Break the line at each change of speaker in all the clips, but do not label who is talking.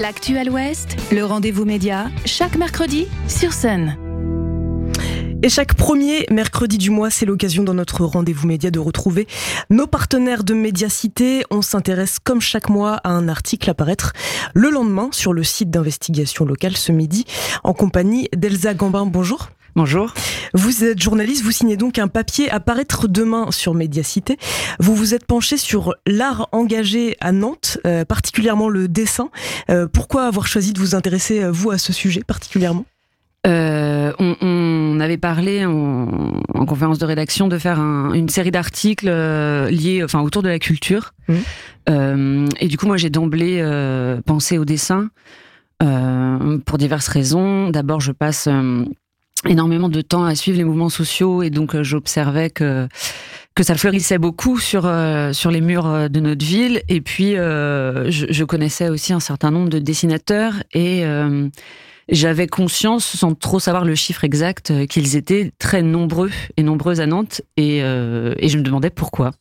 L'actuel Ouest, le rendez-vous média, chaque mercredi sur Sun.
Et chaque premier mercredi du mois, c'est l'occasion dans notre rendez-vous média de retrouver nos partenaires de Médiacité. On s'intéresse comme chaque mois à un article à paraître le lendemain sur le site d'investigation locale ce midi en compagnie d'Elsa Gambin. Bonjour.
Bonjour.
Vous êtes journaliste, vous signez donc un papier à paraître demain sur Médiacité. Vous vous êtes penché sur l'art engagé à Nantes, euh, particulièrement le dessin. Euh, pourquoi avoir choisi de vous intéresser, euh, vous, à ce sujet particulièrement?
On, avait parlé en, conférence de rédaction de faire une série d'articles liés, enfin, autour de la culture. Mmh. et du coup, moi, j'ai d'emblée pensé au dessin pour diverses raisons. D'abord, je passe énormément de temps à suivre les mouvements sociaux et donc euh, j'observais que que ça fleurissait beaucoup sur euh, sur les murs euh, de notre ville et puis je, je, connaissais aussi un certain nombre de dessinateurs et j'avais conscience, sans trop savoir le chiffre exact, qu'ils étaient très nombreux et nombreuses à Nantes et, et je me demandais pourquoi.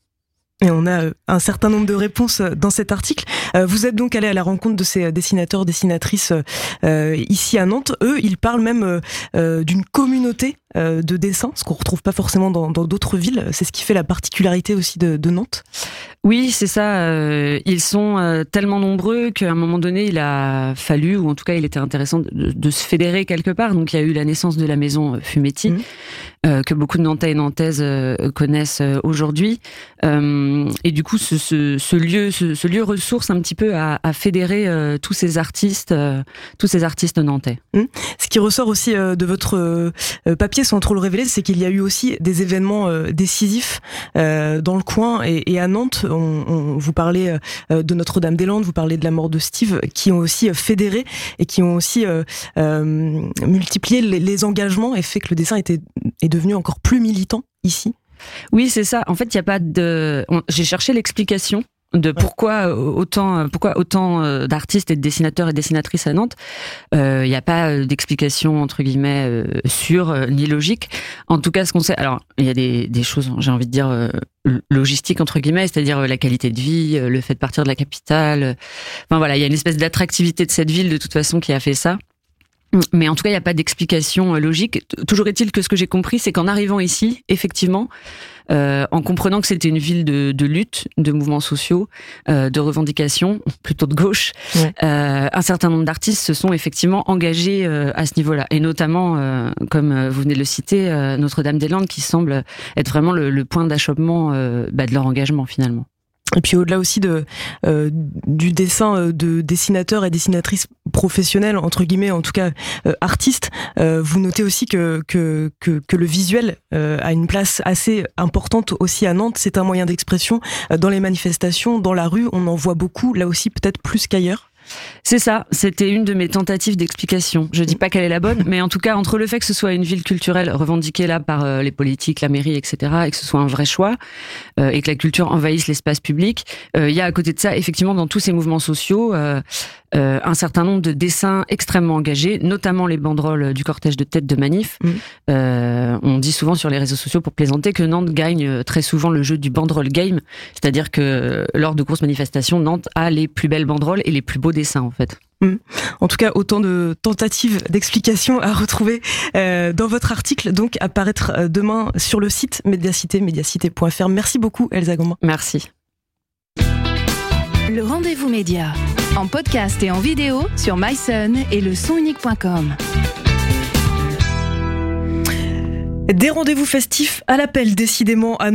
Et on a un certain nombre de réponses dans cet article. Vous êtes donc allé à la rencontre de ces dessinateurs, dessinatrices ici à Nantes. Eux, ils parlent même d'une communauté de dessin, ce qu'on retrouve pas forcément dans d'autres villes. C'est ce qui fait la particularité aussi de, de Nantes.
Oui, c'est ça. Euh, ils sont euh, tellement nombreux qu'à un moment donné, il a fallu, ou en tout cas, il était intéressant de, se fédérer quelque part. Donc, il y a eu la naissance de la maison Fumetti, mmh. que beaucoup de Nantais et Nantaises connaissent aujourd'hui. et du coup, ce, ce, lieu, ce, lieu ressource un petit peu à, fédérer tous ces artistes, tous ces artistes nantais.
Mmh. Ce qui ressort aussi de votre papier, sans trop le révéler, c'est qu'il y a eu aussi des événements décisifs dans le coin et, et à Nantes vous parlez euh, de Notre-Dame-des-Landes, vous parlez de la mort de Steve, qui ont aussi euh, fédéré et qui ont aussi euh, multiplié les, engagements et fait que le dessin est devenu encore plus militant ici?
Oui, c'est ça. En fait, il n'y a pas de. J'ai cherché l'explication de pourquoi autant pourquoi autant euh, d'artistes et de dessinateurs et dessinatrices à Nantes. Il euh, n'y a pas euh, d'explication entre guillemets sûre ni logique. En tout cas, ce qu'on sait, alors il y a des, des choses, j'ai envie de dire logistiques entre guillemets, c'est-à-dire la qualité de vie, le fait de partir de la capitale. Enfin voilà, il y a une espèce d'attractivité de cette ville de toute façon qui a fait ça. Mais en tout cas, il n'y a pas d'explication logique. Toujours est-il que ce que j'ai compris, c'est qu'en arrivant ici, effectivement, euh, en comprenant que c'était une ville de, de, lutte, de mouvements sociaux, euh, de revendications, plutôt de gauche. Euh, un certain nombre d'artistes se sont effectivement engagés euh, à ce niveau-là, et notamment, euh, comme vous venez de le citer, Notre-Dame-des-Landes, qui semble être vraiment le, le point d'achoppement bah, de leur engagement finalement.
Et puis au-delà aussi de euh, du dessin euh, de dessinateurs et dessinatrices professionnels entre guillemets, en tout cas euh, artistes, vous notez aussi que, que, que le visuel a une place assez importante aussi à Nantes. C'est un moyen d'expression dans les manifestations, dans la rue, on en voit beaucoup. Là aussi peut-être plus qu'ailleurs.
C'est ça, c'était une de mes tentatives d'explication. Je dis pas qu'elle est la bonne, mais en tout cas, entre le fait que ce soit une ville culturelle revendiquée là par euh, les politiques, la mairie, etc., et que ce soit un vrai choix, euh, et que la culture envahisse l'espace public, euh, il y a à côté de ça, effectivement, dans tous ces mouvements sociaux, un certain nombre de dessins extrêmement engagés, notamment les banderoles du cortège de tête de manif. Mmh. on dit souvent sur les réseaux sociaux pour plaisanter que Nantes gagne très souvent le jeu du banderole game, c'est-à-dire que lors de grosses manifestations, Nantes a les plus belles banderoles et les plus beaux dessin en fait.
Mm. En tout cas, autant de tentatives d'explications à retrouver euh, dans votre article, donc à paraître euh, demain sur le site Médiacité, médiacité.fr. Merci beaucoup, Elsa Gombin.
Merci.
Le rendez-vous média, en podcast et en vidéo sur myson et le sonunique.com.
Des rendez-vous festifs à l'appel, décidément, à